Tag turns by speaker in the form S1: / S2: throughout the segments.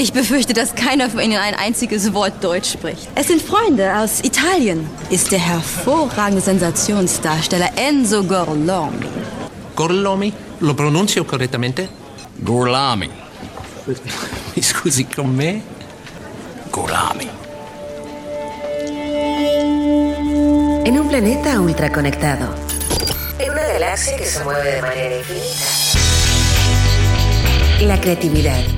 S1: Ich befürchte, dass keiner von Ihnen ein einziges Wort Deutsch spricht. Es sind Freunde aus Italien. Ist der hervorragende Sensationsdarsteller Enzo Gorlomi.
S2: Gorlomi? Lo pronuncio correttamente?
S3: Gorlami.
S2: Mi scusi con me?
S3: Gorlami.
S4: En un planeta ultraconectado. En una galaxia que se mueve de manera infinita. La creatividad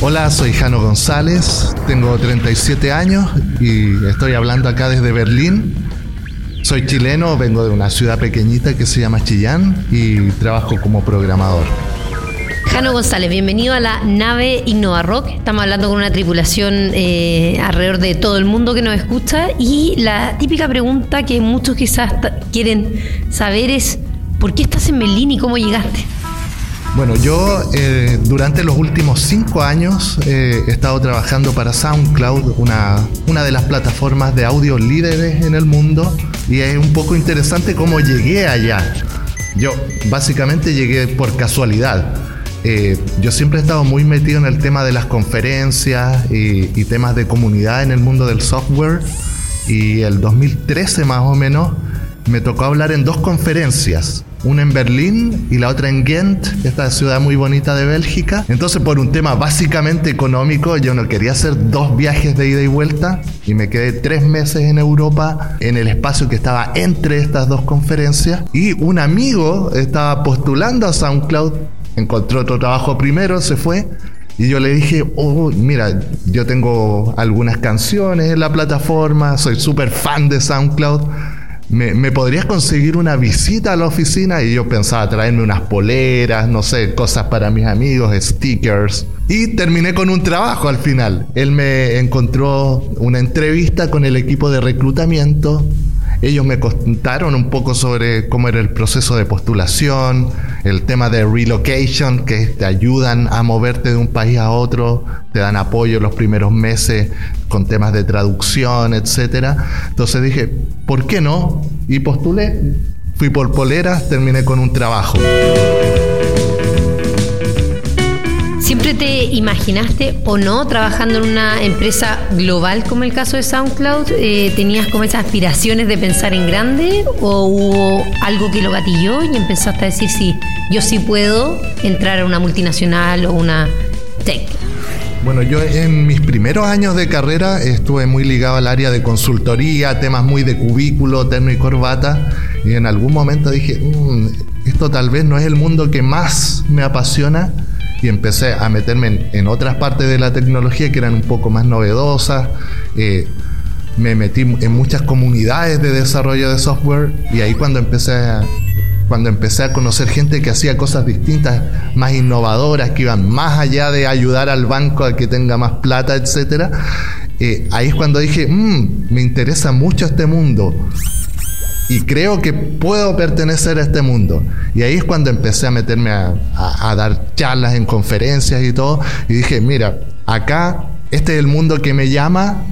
S5: Hola, soy Jano González, tengo 37 años y estoy hablando acá desde Berlín. Soy chileno, vengo de una ciudad pequeñita que se llama Chillán y trabajo como programador.
S6: Jano González, bienvenido a la nave Innova Rock. Estamos hablando con una tripulación eh, alrededor de todo el mundo que nos escucha y la típica pregunta que muchos quizás quieren saber es ¿por qué estás en Berlín y cómo llegaste?
S5: Bueno, yo eh, durante los últimos cinco años eh, he estado trabajando para SoundCloud, una, una de las plataformas de audio líderes en el mundo, y es un poco interesante cómo llegué allá. Yo básicamente llegué por casualidad. Eh, yo siempre he estado muy metido en el tema de las conferencias y, y temas de comunidad en el mundo del software, y el 2013 más o menos me tocó hablar en dos conferencias una en Berlín y la otra en Ghent, esta ciudad muy bonita de Bélgica. Entonces, por un tema básicamente económico, yo no quería hacer dos viajes de ida y vuelta y me quedé tres meses en Europa, en el espacio que estaba entre estas dos conferencias. Y un amigo estaba postulando a SoundCloud, encontró otro trabajo primero, se fue. Y yo le dije, oh, mira, yo tengo algunas canciones en la plataforma, soy súper fan de SoundCloud ¿Me, podrías conseguir una visita a la oficina? Y yo pensaba traerme unas poleras, no sé, cosas para mis amigos, stickers. Y terminé con un trabajo al final. Él me encontró una entrevista con el equipo de reclutamiento ellos me contaron un poco sobre cómo era el proceso de postulación, el tema de relocation, que te ayudan a moverte de un país a otro, te dan apoyo los primeros meses con temas de traducción, etc. Entonces dije, ¿por qué no? Y postulé. Fui por poleras, terminé con un trabajo.
S6: ¿Siempre te imaginaste o no trabajando en una empresa global como el caso de SoundCloud? Eh, ¿Tenías como esas aspiraciones de pensar en grande o hubo algo que lo gatilló y empezaste a decir, sí, yo sí puedo entrar a una multinacional o una tech?
S5: Bueno, yo en mis primeros años de carrera estuve muy ligado al área de consultoría, temas muy de cubículo, terno y corbata, y en algún momento dije, mm, esto tal vez no es el mundo que más me apasiona, y empecé a meterme en, otras partes de la tecnología que eran un poco más novedosas. Eh, me metí en muchas comunidades de desarrollo de software y ahí cuando empecé a, cuando empecé a conocer gente que hacía cosas distintas, más innovadoras, que iban más allá de ayudar al banco a que tenga más plata, etcétera, eh, ahí es cuando dije, mm, me interesa mucho este mundo y creo que puedo pertenecer a este mundo. Y ahí es cuando empecé a meterme a, dar charlas en conferencias y todo. Y dije, mira, acá este es el mundo que me llama.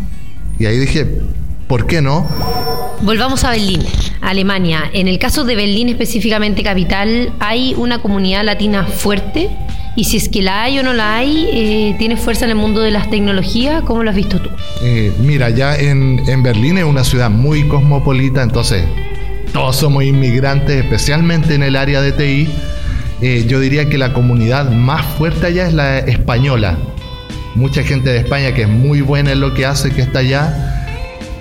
S5: Y ahí dije, ¿por qué no?
S6: Volvamos a Berlín, Alemania. En el caso de Berlín específicamente capital, ¿hay una comunidad latina fuerte? Y si es que la hay o no la hay, eh, ¿tiene fuerza en el mundo de las tecnologías? ¿Cómo lo has visto tú?
S5: Eh, mira, ya en, en Berlín es una ciudad muy cosmopolita, entonces todos somos inmigrantes, especialmente en el área de TI. Eh, yo diría que la comunidad más fuerte allá es la española. Mucha gente de España que es muy buena en lo que hace, que está allá.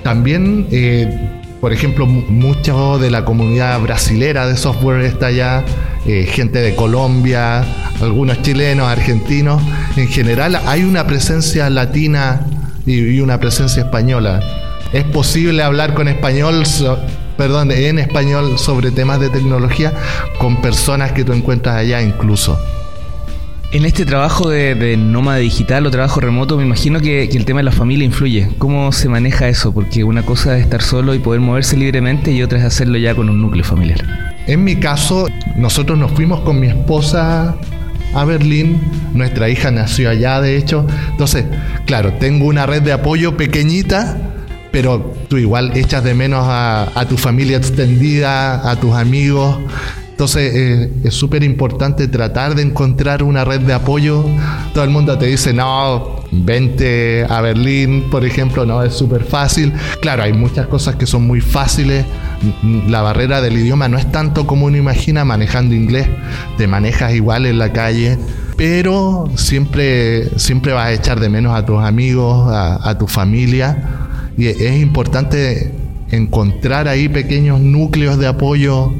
S5: También, eh, por ejemplo, mucho de la comunidad brasilera de software está allá. Eh, gente de Colombia, algunos chilenos, argentinos. En general hay una presencia latina y, una presencia española. Es posible hablar con español perdón, en español sobre temas de tecnología con personas que tú encuentras allá incluso.
S7: En este trabajo de, de nómada digital o trabajo remoto, me imagino que, que, el tema de la familia influye. ¿Cómo se maneja eso? Porque una cosa es estar solo y poder moverse libremente y otra es hacerlo ya con un núcleo familiar.
S5: En mi caso, nosotros nos fuimos con mi esposa a Berlín, nuestra hija nació allá de hecho, entonces, claro, tengo una red de apoyo pequeñita, pero tú igual echas de menos a, tu familia extendida, a tus amigos, entonces eh, es súper importante tratar de encontrar una red de apoyo. Todo el mundo te dice, no, vente a Berlín, por ejemplo, no, es súper fácil. Claro, hay muchas cosas que son muy fáciles. La barrera del idioma no es tanto como uno imagina manejando inglés. Te manejas igual en la calle. Pero siempre, siempre vas a echar de menos a tus amigos, a tu familia. Y es importante encontrar ahí pequeños núcleos de apoyo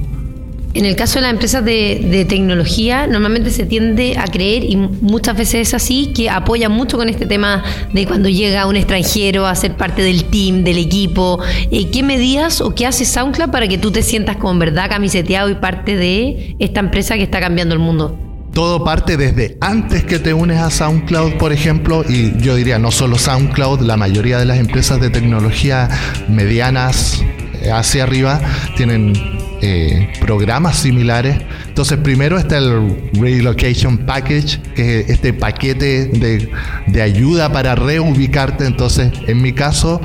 S6: en el caso de las empresas de, de, tecnología, normalmente se tiende a creer, y muchas veces es así, que apoyan mucho con este tema de cuando llega un extranjero a ser parte del team, del equipo. Eh, ¿Qué medidas o qué hace SoundCloud para que tú te sientas como en verdad camiseteado y parte de esta empresa que está cambiando el mundo?
S5: Todo parte desde antes que te unes a SoundCloud, por ejemplo, y yo diría no solo SoundCloud, la mayoría de las empresas de tecnología medianas hacia arriba tienen eh, programas similares. Entonces, primero está el Relocation Package, que es este paquete de, ayuda para reubicarte. Entonces, en mi caso,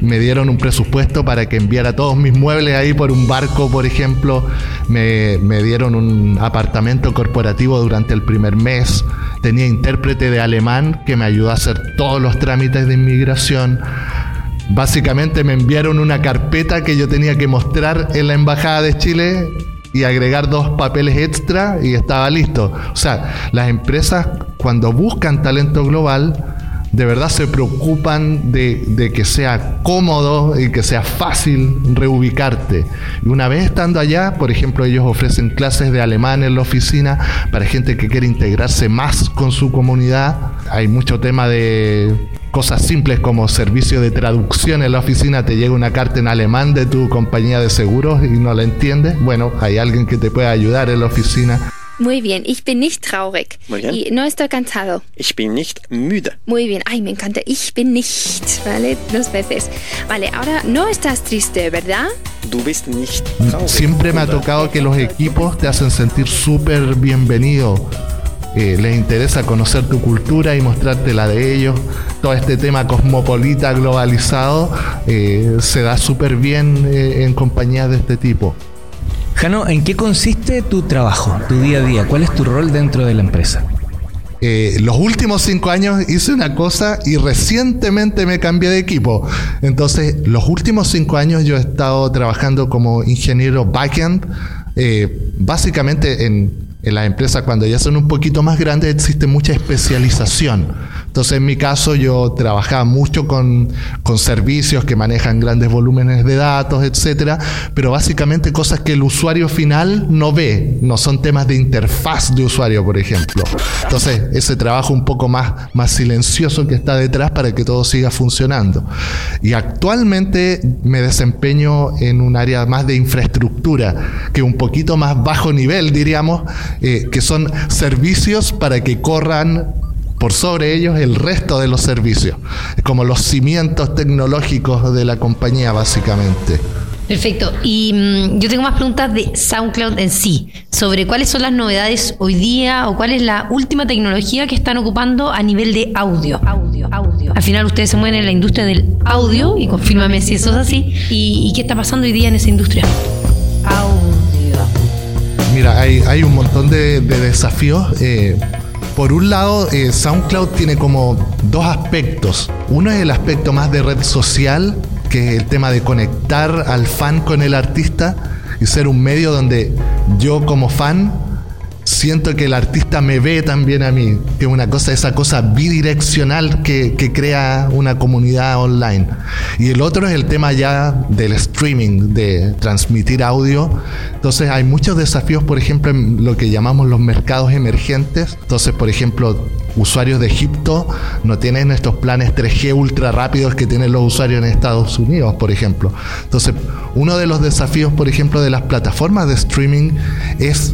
S5: me dieron un presupuesto para que enviara todos mis muebles ahí por un barco, por ejemplo. Me, me dieron un apartamento corporativo durante el primer mes. Tenía intérprete de alemán que me ayudó a hacer todos los trámites de inmigración Básicamente me enviaron una carpeta que yo tenía que mostrar en la Embajada de Chile y agregar dos papeles extra y estaba listo. O sea, las empresas cuando buscan talento global, de verdad se preocupan de, que sea cómodo y que sea fácil reubicarte. Y una vez estando allá, por ejemplo, ellos ofrecen clases de alemán en la oficina para gente que quiere integrarse más con su comunidad. Hay mucho tema de cosas simples como servicio de traducción en la oficina, te llega una carta en alemán de tu compañía de seguros y no la entiendes, bueno, hay alguien que te puede ayudar en la oficina.
S8: Muy bien, ich bin nicht traurig.
S9: Muy bien.
S8: Y no estoy cansado.
S9: Ich bin nicht müde.
S8: Muy bien, ay, me encanta. Ich bin nicht, ¿vale? Dos veces. Vale, ahora no estás triste, ¿verdad?
S9: Du bist nicht traurig.
S5: Siempre me ha tocado que los equipos te hacen sentir súper bienvenido. Eh, les interesa conocer tu cultura y mostrarte la de ellos. Todo este tema cosmopolita, globalizado, eh, se da súper bien eh, en compañías de este tipo.
S7: Jano, ¿en qué consiste tu trabajo, tu día a día? ¿Cuál es tu rol dentro de la empresa?
S5: Eh, los últimos cinco años hice una cosa y recientemente me cambié de equipo. Entonces, los últimos cinco años yo he estado trabajando como ingeniero backend, eh, básicamente en en las empresas cuando ya son un poquito más grandes existe mucha especialización. Entonces en mi caso yo trabajaba mucho con, con servicios que manejan grandes volúmenes de datos, etcétera, pero básicamente cosas que el usuario final no ve, no son temas de interfaz de usuario, por ejemplo. Entonces ese trabajo un poco más, más silencioso que está detrás para que todo siga funcionando. Y actualmente me desempeño en un área más de infraestructura, que un poquito más bajo nivel, diríamos, eh, que son servicios para que corran por sobre ellos el resto de los servicios, como los cimientos tecnológicos de la compañía básicamente.
S6: Perfecto. Y mmm, yo tengo más preguntas de SoundCloud en sí, sobre cuáles son las novedades hoy día o cuál es la última tecnología que están ocupando a nivel de audio. Audio, audio. Al final ustedes se mueven en la industria del audio y confírmame si eso es así. ¿Y, y qué está pasando hoy día en esa industria? Audio.
S5: Mira, hay, hay un montón de, de desafíos. Eh, por un lado, eh, SoundCloud tiene como dos aspectos. Uno es el aspecto más de red social, que es el tema de conectar al fan con el artista y ser un medio donde yo como fan siento que el artista me ve también a mí, que es una cosa, esa cosa bidireccional que, que, crea una comunidad online. Y el otro es el tema ya del streaming, de transmitir audio. Entonces hay muchos desafíos, por ejemplo, en lo que llamamos los mercados emergentes. Entonces, por ejemplo, usuarios de Egipto no tienen estos planes 3G ultra rápidos que tienen los usuarios en Estados Unidos, por ejemplo. Entonces, uno de los desafíos, por ejemplo, de las plataformas de streaming es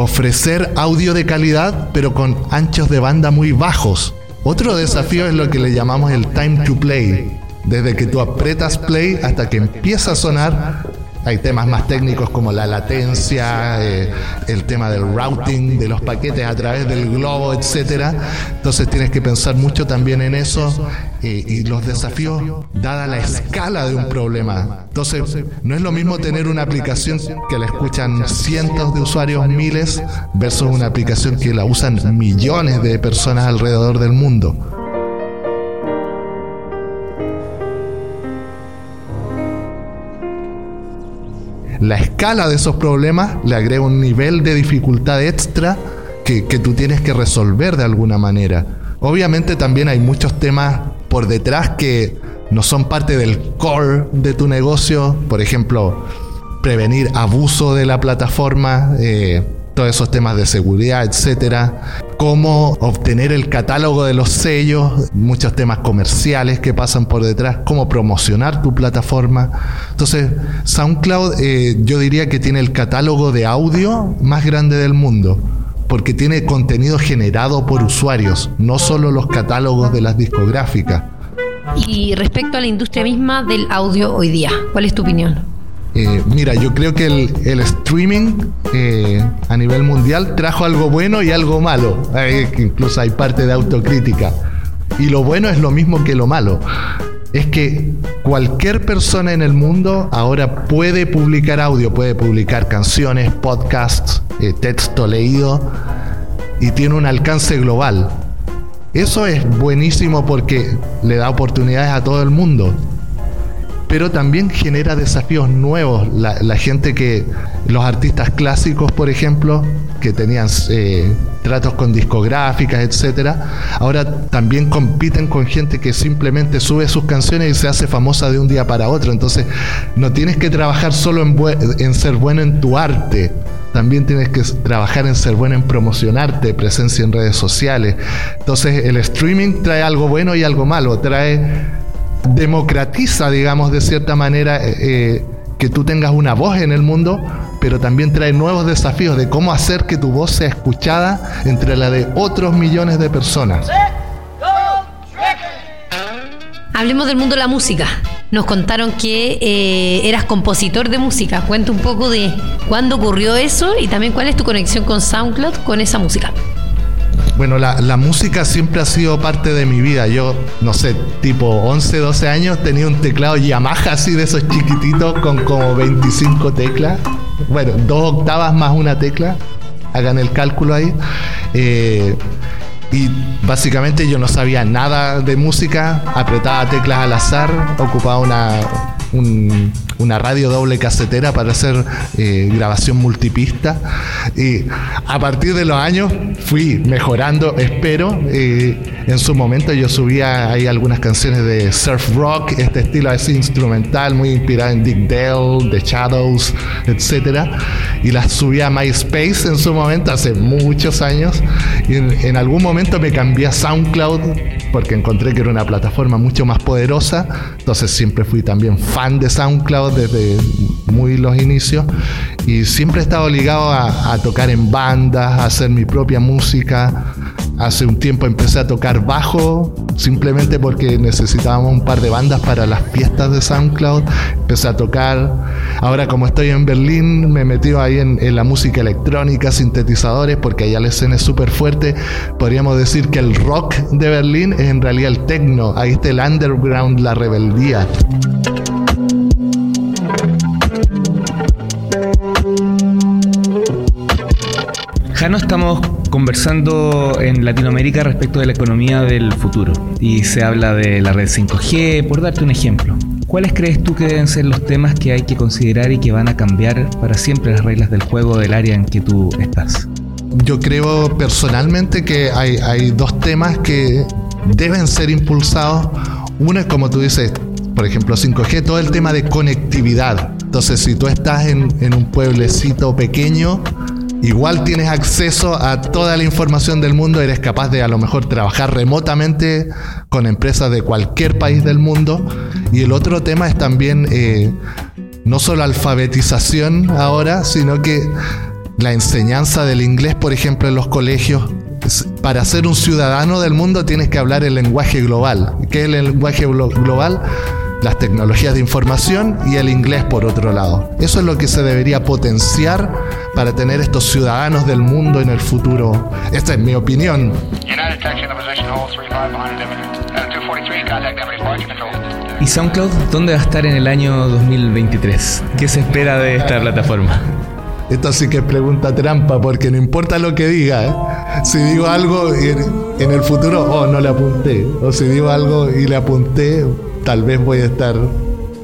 S5: ofrecer audio de calidad, pero con anchos de banda muy bajos. Otro desafío es lo que le llamamos el time to play. Desde que tú apretas play hasta que empieza a sonar, hay temas más técnicos como la latencia, eh, el tema del routing de los paquetes a través del globo, etcétera. Entonces tienes que pensar mucho también en eso eh, y los desafíos dada la escala de un problema. Entonces no es lo mismo tener una aplicación que la escuchan cientos de usuarios, miles, versus una aplicación que la usan millones de personas alrededor del mundo. La escala de esos problemas le agrega un nivel de dificultad extra que, tú tienes que resolver de alguna manera. Obviamente también hay muchos temas por detrás que no son parte del core de tu negocio, por ejemplo, prevenir abuso de la plataforma, eh, todos esos temas de seguridad, etcétera, cómo obtener el catálogo de los sellos, muchos temas comerciales que pasan por detrás, cómo promocionar tu plataforma. Entonces, SoundCloud eh, yo diría que tiene el catálogo de audio más grande del mundo porque tiene contenido generado por usuarios, no solo los catálogos de las discográficas.
S6: Y respecto a la industria misma del audio hoy día, ¿cuál es tu opinión?
S5: Eh, mira, yo creo que el, streaming eh, a nivel mundial trajo algo bueno y algo malo. incluso hay parte de autocrítica. Y lo bueno es lo mismo que lo malo. Es que cualquier persona en el mundo ahora puede publicar audio, puede publicar canciones, podcasts, eh, texto leído y tiene un alcance global. Eso es buenísimo porque le da oportunidades a todo el mundo pero también genera desafíos nuevos. La, gente que, los artistas clásicos, por ejemplo, que tenían eh, tratos con discográficas, etcétera, ahora también compiten con gente que simplemente sube sus canciones y se hace famosa de un día para otro. Entonces, no tienes que trabajar solo en, en ser bueno en tu arte, también tienes que trabajar en ser bueno en promocionarte, presencia en redes sociales. Entonces el streaming trae algo bueno y algo malo. Trae democratiza, digamos, de cierta manera, eh, eh, que tú tengas una voz en el mundo, pero también trae nuevos desafíos de cómo hacer que tu voz sea escuchada entre la de otros millones de personas.
S6: Hablemos del mundo de la música. Nos contaron que eh, eras compositor de música. Cuenta un poco de cuándo ocurrió eso y también cuál es tu conexión con SoundCloud con esa música.
S5: Bueno, la, música siempre ha sido parte de mi vida. Yo, no sé, tipo 11, 12 años tenía un teclado Yamaha así de esos chiquititos con como 25 teclas. Bueno, dos octavas más una tecla. Hagan el cálculo ahí. Eh, y básicamente yo no sabía nada de música, apretaba teclas al azar, ocupaba una, una radio doble casetera para hacer eh, grabación multipista. Y a partir de los años fui mejorando, espero. en su momento yo subía ahí algunas canciones de surf rock, este estilo así instrumental, muy inspirado en Dick Dale, The Shadows, etc. Y las subía a MySpace en su momento, hace muchos años. Y en, en algún momento me cambié a SoundCloud porque encontré que era una plataforma mucho más poderosa. Entonces siempre fui también fan de SoundCloud desde muy los inicios y siempre he estado ligado a, tocar en bandas, a hacer mi propia música. Hace un tiempo empecé a tocar bajo simplemente porque necesitábamos un par de bandas para las fiestas de SoundCloud. Empecé a tocar. Ahora como estoy en Berlín me he metido ahí en, la música electrónica, sintetizadores, porque allá la escena es súper fuerte. Podríamos decir que el rock de Berlín es en realidad el techno. Ahí está el underground, la rebeldía.
S7: Jano, estamos conversando en Latinoamérica respecto de la economía del futuro y se habla de la red 5G, por darte un ejemplo. ¿Cuáles crees tú que deben ser los temas que hay que considerar y que van a cambiar para siempre las reglas del juego del área en que tú estás?
S5: Yo creo personalmente que hay, dos temas que deben ser impulsados. Uno es como tú dices, por ejemplo, 5G, todo el tema de conectividad. Entonces, si tú estás en, en un pueblecito pequeño, igual tienes acceso a toda la información del mundo, eres capaz de a lo mejor trabajar remotamente con empresas de cualquier país del mundo. Y el otro tema es también eh, no solo alfabetización ahora, sino que la enseñanza del inglés, por ejemplo, en los colegios. Para ser un ciudadano del mundo tienes que hablar el lenguaje global. ¿Qué es el lenguaje glo- global? Las tecnologías de información y el inglés por otro lado. Eso es lo que se debería potenciar para tener estos ciudadanos del mundo en el futuro. Esta es mi opinión.
S10: United taxi in the position, hold 35 behind Dividend. Uh, 243, contact Emery Parking Control.
S7: ¿Y SoundCloud dónde va a estar en el año 2023? ¿Qué se espera de esta plataforma?
S5: Esto sí que es pregunta trampa, porque no importa lo que diga. ¿eh? Si digo algo en, en el futuro, oh, no le apunté. O si digo algo y le apunté, tal vez voy a estar.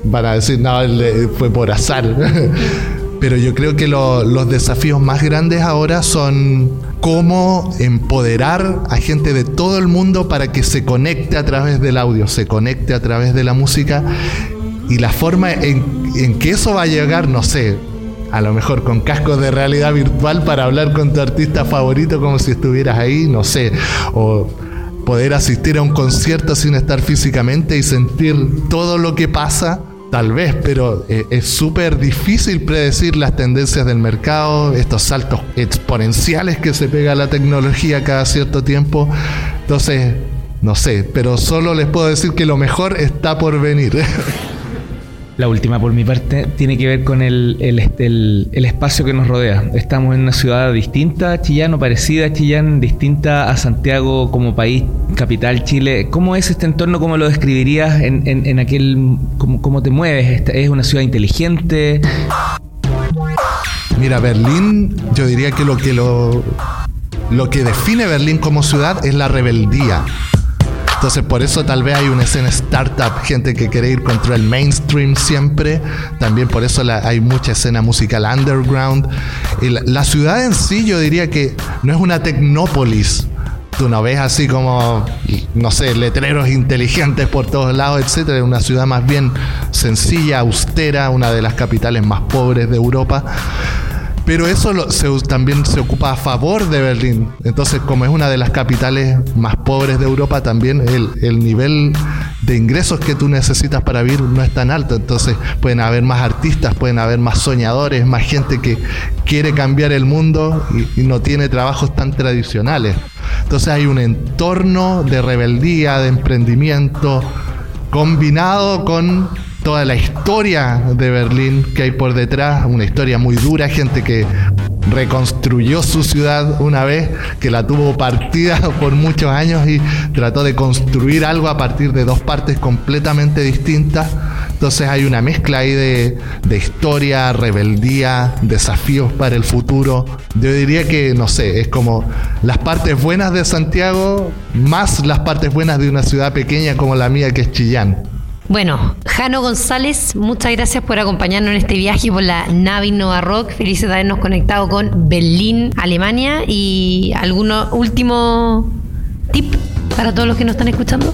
S5: Van a decir, no, le- fue por azar. Pero yo creo que lo- los desafíos más grandes ahora son cómo empoderar a gente de todo el mundo para que se conecte a través del audio, se conecte a través de la música. Y la forma en que eso va a llegar, no sé, a lo mejor con cascos de realidad virtual para hablar con tu artista favorito como si estuvieras ahí, no sé, o poder asistir a un concierto sin estar físicamente y sentir todo lo que pasa, tal vez, pero eh, es súper difícil predecir las tendencias del mercado, estos saltos exponenciales que se pega la tecnología cada cierto tiempo. Entonces, no sé, pero solo les puedo decir que lo mejor está por venir.
S7: La última por mi parte tiene que ver con el, el, el- espacio que nos rodea. Estamos en una ciudad distinta a Chillán o parecida a Chillán, distinta a Santiago como país, capital, Chile. ¿Cómo es este entorno? ¿Cómo lo describirías en, en- en aquel... Cómo, cómo te mueves? ¿Es una ciudad inteligente?
S5: Mira, Berlín, yo diría que lo que lo, lo que define Berlín como ciudad es la rebeldía. Entonces, por eso tal vez hay una escena startup, gente que quiere ir contra el mainstream siempre. También por eso la- hay mucha escena musical underground. La, ciudad en sí, yo diría que no es una tecnópolis. Tú no ves así como, no sé, letreros inteligentes por todos lados, etcétera. Es una ciudad más bien sencilla, austera, una de las capitales más pobres de Europa. Pero eso lo- se- también se ocupa a favor de Berlín. Entonces, como es una de las capitales más pobres de Europa, también el, el nivel de ingresos que tú necesitas para vivir no es tan alto. Entonces, pueden haber más artistas, pueden haber más soñadores, más gente que quiere cambiar el mundo y, y no tiene trabajos tan tradicionales. Entonces, hay un entorno de rebeldía, de emprendimiento, combinado con toda la historia de Berlín que hay por detrás, una historia muy dura, gente que reconstruyó su ciudad una vez, que la tuvo partida por muchos años y trató de construir algo a partir de dos partes completamente distintas. Entonces hay una mezcla ahí de, de historia, rebeldía, desafíos para el futuro. Yo diría que, no sé, es como las partes buenas de Santiago más las partes buenas de una ciudad pequeña como la mía que es Chillán.
S6: Bueno, Jano González, muchas gracias por acompañarnos en este viaje por la nave Innova Rock. Felices de habernos conectado con Berlín, Alemania. ¿Y algún último tip para todos los que nos están escuchando?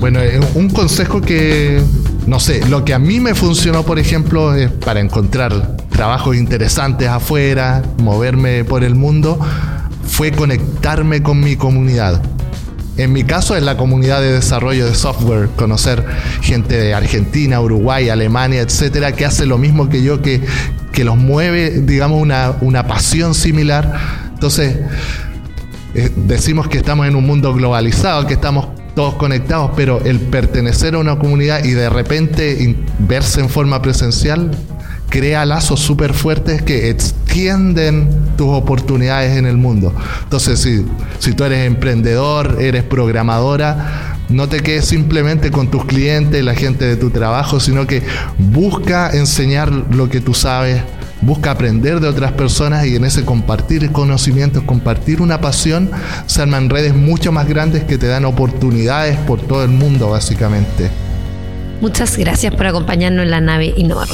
S5: Bueno, un consejo que, no sé, lo que a mí me funcionó, por ejemplo, para encontrar trabajos interesantes afuera, moverme por el mundo, fue conectarme con mi comunidad. En mi caso es la comunidad de desarrollo de software, conocer gente de Argentina, Uruguay, Alemania, etcétera, que hace lo mismo que yo, que, que los mueve, digamos, una, una pasión similar. Entonces, eh, decimos que estamos en un mundo globalizado, que estamos todos conectados, pero el pertenecer a una comunidad y de repente verse en forma presencial crea lazos súper fuertes que extienden tus oportunidades en el mundo. Entonces, si, si tú eres emprendedor, eres programadora, no te quedes simplemente con tus clientes, la gente de tu trabajo, sino que busca enseñar lo que tú sabes, busca aprender de otras personas y en ese compartir conocimientos, compartir una pasión, se arman redes mucho más grandes que te dan oportunidades por todo el mundo, básicamente.
S6: Muchas gracias por acompañarnos en la nave Innova.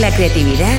S4: La creatividad